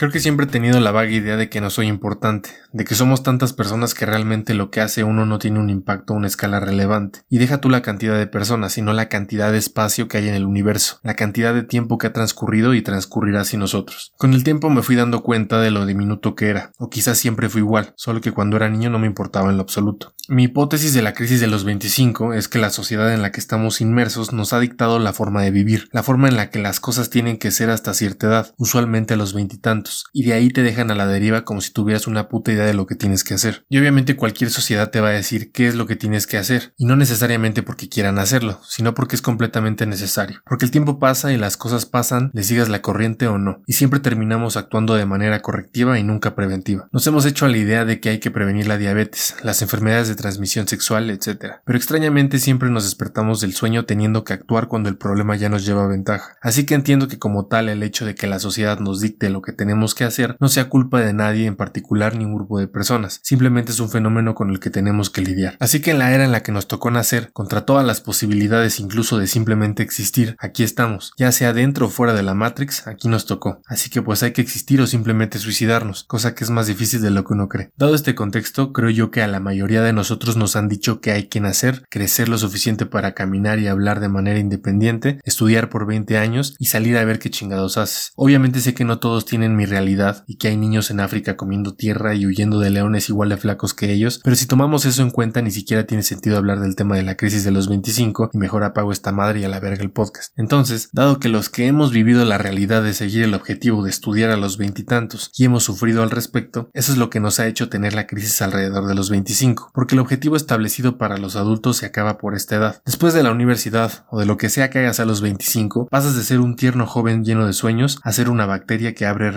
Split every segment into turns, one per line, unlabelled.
Creo que siempre he tenido la vaga idea de que no soy importante, de que somos tantas personas que realmente lo que hace uno no tiene un impacto a una escala relevante. Y deja tú la cantidad de personas, sino la cantidad de espacio que hay en el universo, la cantidad de tiempo que ha transcurrido y transcurrirá sin nosotros. Con el tiempo me fui dando cuenta de lo diminuto que era, o quizás siempre fui igual, solo que cuando era niño no me importaba en lo absoluto. Mi hipótesis de la crisis de los 25 es que la sociedad en la que estamos inmersos nos ha dictado la forma de vivir, la forma en la que las cosas tienen que ser hasta cierta edad, usualmente a los veintitantos y de ahí te dejan a la deriva como si tuvieras una puta idea de lo que tienes que hacer. Y obviamente cualquier sociedad te va a decir qué es lo que tienes que hacer, y no necesariamente porque quieran hacerlo, sino porque es completamente necesario. Porque el tiempo pasa y las cosas pasan, le sigas la corriente o no, y siempre terminamos actuando de manera correctiva y nunca preventiva. Nos hemos hecho a la idea de que hay que prevenir la diabetes, las enfermedades de transmisión sexual, etc. Pero extrañamente siempre nos despertamos del sueño teniendo que actuar cuando el problema ya nos lleva ventaja. Así que entiendo que como tal el hecho de que la sociedad nos dicte lo que tenemos que hacer no sea culpa de nadie en particular ni un grupo de personas, simplemente es un fenómeno con el que tenemos que lidiar. Así que en la era en la que nos tocó nacer, contra todas las posibilidades incluso de simplemente existir, aquí estamos, ya sea dentro o fuera de la Matrix, aquí nos tocó. Así que pues hay que existir o simplemente suicidarnos, cosa que es más difícil de lo que uno cree. Dado este contexto, creo yo que a la mayoría de nosotros nos han dicho que hay que nacer, crecer lo suficiente para caminar y hablar de manera independiente, estudiar por 20 años y salir a ver qué chingados haces. Obviamente sé que no todos tienen mi realidad y que hay niños en África comiendo tierra y huyendo de leones igual de flacos que ellos, pero si tomamos eso en cuenta ni siquiera tiene sentido hablar del tema de la crisis de los 25 y mejor apago esta madre y a la verga el podcast. Entonces, dado que los que hemos vivido la realidad de seguir el objetivo de estudiar a los veintitantos y, y hemos sufrido al respecto, eso es lo que nos ha hecho tener la crisis alrededor de los 25, porque el objetivo establecido para los adultos se acaba por esta edad. Después de la universidad o de lo que sea que hagas a los 25, pasas de ser un tierno joven lleno de sueños a ser una bacteria que abre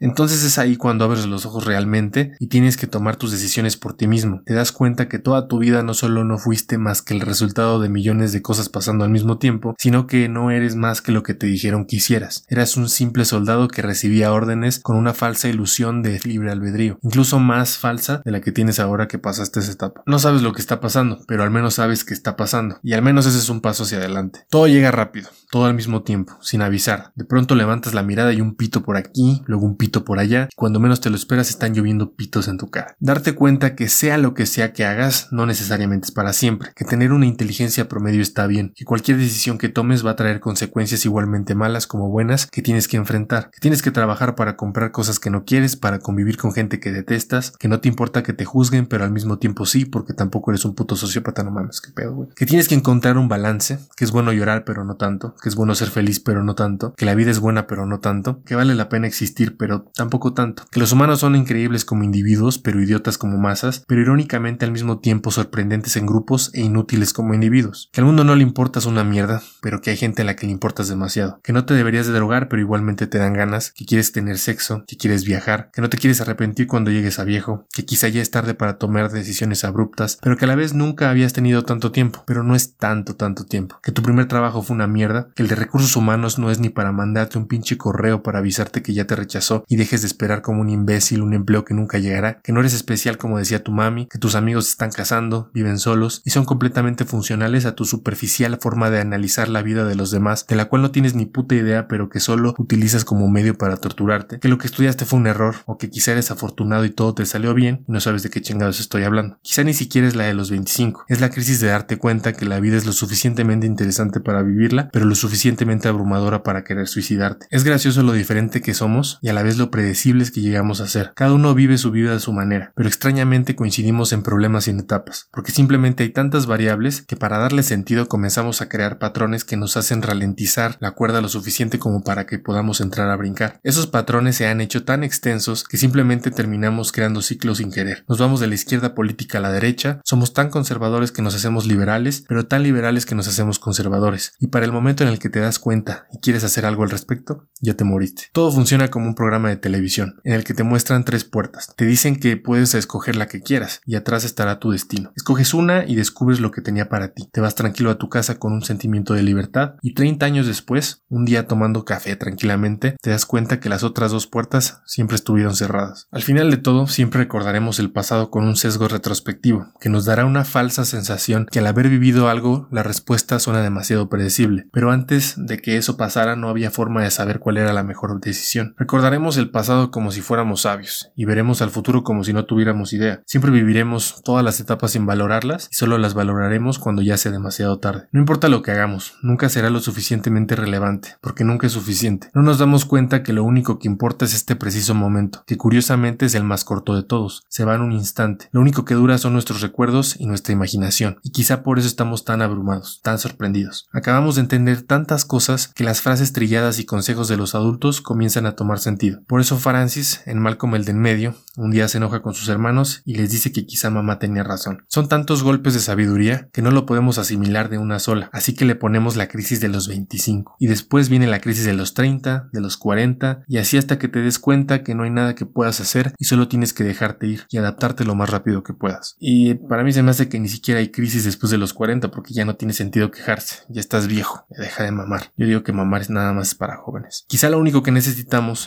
entonces es ahí cuando abres los ojos realmente y tienes que tomar tus decisiones por ti mismo. Te das cuenta que toda tu vida no solo no fuiste más que el resultado de millones de cosas pasando al mismo tiempo, sino que no eres más que lo que te dijeron que hicieras. Eras un simple soldado que recibía órdenes con una falsa ilusión de libre albedrío, incluso más falsa de la que tienes ahora que pasaste esa etapa. No sabes lo que está pasando, pero al menos sabes que está pasando, y al menos ese es un paso hacia adelante. Todo llega rápido, todo al mismo tiempo, sin avisar. De pronto levantas la mirada y un pito por aquí, luego un pito por allá, cuando menos te lo esperas están lloviendo pitos en tu cara. Darte cuenta que sea lo que sea que hagas, no necesariamente es para siempre, que tener una inteligencia promedio está bien, que cualquier decisión que tomes va a traer consecuencias igualmente malas como buenas que tienes que enfrentar, que tienes que trabajar para comprar cosas que no quieres, para convivir con gente que detestas, que no te importa que te juzguen, pero al mismo tiempo sí, porque tampoco eres un puto sociópata, no mames, qué pedo, güey. Que tienes que encontrar un balance, que es bueno llorar pero no tanto, que es bueno ser feliz pero no tanto, que la vida es buena pero no tanto, que vale la pena existir pero tampoco tanto. Que los humanos son increíbles como individuos, pero idiotas como masas, pero irónicamente al mismo tiempo sorprendentes en grupos e inútiles como individuos. Que al mundo no le importas una mierda, pero que hay gente a la que le importas demasiado. Que no te deberías de drogar, pero igualmente te dan ganas, que quieres tener sexo, que quieres viajar, que no te quieres arrepentir cuando llegues a viejo, que quizá ya es tarde para tomar decisiones abruptas, pero que a la vez nunca habías tenido tanto tiempo, pero no es tanto, tanto tiempo. Que tu primer trabajo fue una mierda, que el de recursos humanos no es ni para mandarte un pinche correo para avisarte que ya te rechazó y dejes de esperar como un imbécil un empleo que nunca llegará, que no eres especial como decía tu mami, que tus amigos están casando, viven solos y son completamente funcionales a tu superficial forma de analizar la vida de los demás, de la cual no tienes ni puta idea pero que solo utilizas como medio para torturarte, que lo que estudiaste fue un error o que quizá eres afortunado y todo te salió bien y no sabes de qué chingados estoy hablando. Quizá ni siquiera es la de los 25, es la crisis de darte cuenta que la vida es lo suficientemente interesante para vivirla, pero lo suficientemente abrumadora para querer suicidarte. Es gracioso lo diferente que y a la vez lo predecibles que llegamos a ser. Cada uno vive su vida a su manera, pero extrañamente coincidimos en problemas y en etapas, porque simplemente hay tantas variables que para darle sentido comenzamos a crear patrones que nos hacen ralentizar la cuerda lo suficiente como para que podamos entrar a brincar. Esos patrones se han hecho tan extensos que simplemente terminamos creando ciclos sin querer. Nos vamos de la izquierda política a la derecha, somos tan conservadores que nos hacemos liberales, pero tan liberales que nos hacemos conservadores. Y para el momento en el que te das cuenta y quieres hacer algo al respecto, ya te moriste. Todo funciona como un programa de televisión, en el que te muestran tres puertas. Te dicen que puedes escoger la que quieras, y atrás estará tu destino. Escoges una y descubres lo que tenía para ti. Te vas tranquilo a tu casa con un sentimiento de libertad, y 30 años después, un día tomando café tranquilamente, te das cuenta que las otras dos puertas siempre estuvieron cerradas. Al final de todo, siempre recordaremos el pasado con un sesgo retrospectivo, que nos dará una falsa sensación que al haber vivido algo, la respuesta suena demasiado predecible. Pero antes de que eso pasara no había forma de saber cuál era la mejor decisión. Recordaremos el pasado como si fuéramos sabios y veremos al futuro como si no tuviéramos idea. Siempre viviremos todas las etapas sin valorarlas y solo las valoraremos cuando ya sea demasiado tarde. No importa lo que hagamos, nunca será lo suficientemente relevante, porque nunca es suficiente. No nos damos cuenta que lo único que importa es este preciso momento, que curiosamente es el más corto de todos. Se va en un instante. Lo único que dura son nuestros recuerdos y nuestra imaginación, y quizá por eso estamos tan abrumados, tan sorprendidos. Acabamos de entender tantas cosas que las frases trilladas y consejos de los adultos comienzan a tomar sentido. Por eso Francis, en Malcolm el de en medio, un día se enoja con sus hermanos y les dice que quizá mamá tenía razón. Son tantos golpes de sabiduría que no lo podemos asimilar de una sola, así que le ponemos la crisis de los 25. Y después viene la crisis de los 30, de los 40, y así hasta que te des cuenta que no hay nada que puedas hacer y solo tienes que dejarte ir y adaptarte lo más rápido que puedas. Y para mí se me hace que ni siquiera hay crisis después de los 40 porque ya no tiene sentido quejarse, ya estás viejo, deja de mamar. Yo digo que mamar es nada más para jóvenes. Quizá lo único que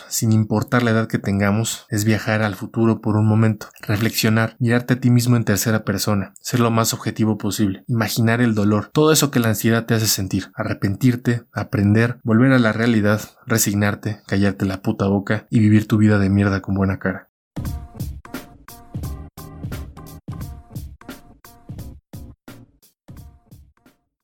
sin importar la edad que tengamos, es viajar al futuro por un momento, reflexionar, mirarte a ti mismo en tercera persona, ser lo más objetivo posible, imaginar el dolor, todo eso que la ansiedad te hace sentir, arrepentirte, aprender, volver a la realidad, resignarte, callarte la puta boca y vivir tu vida de mierda con buena cara.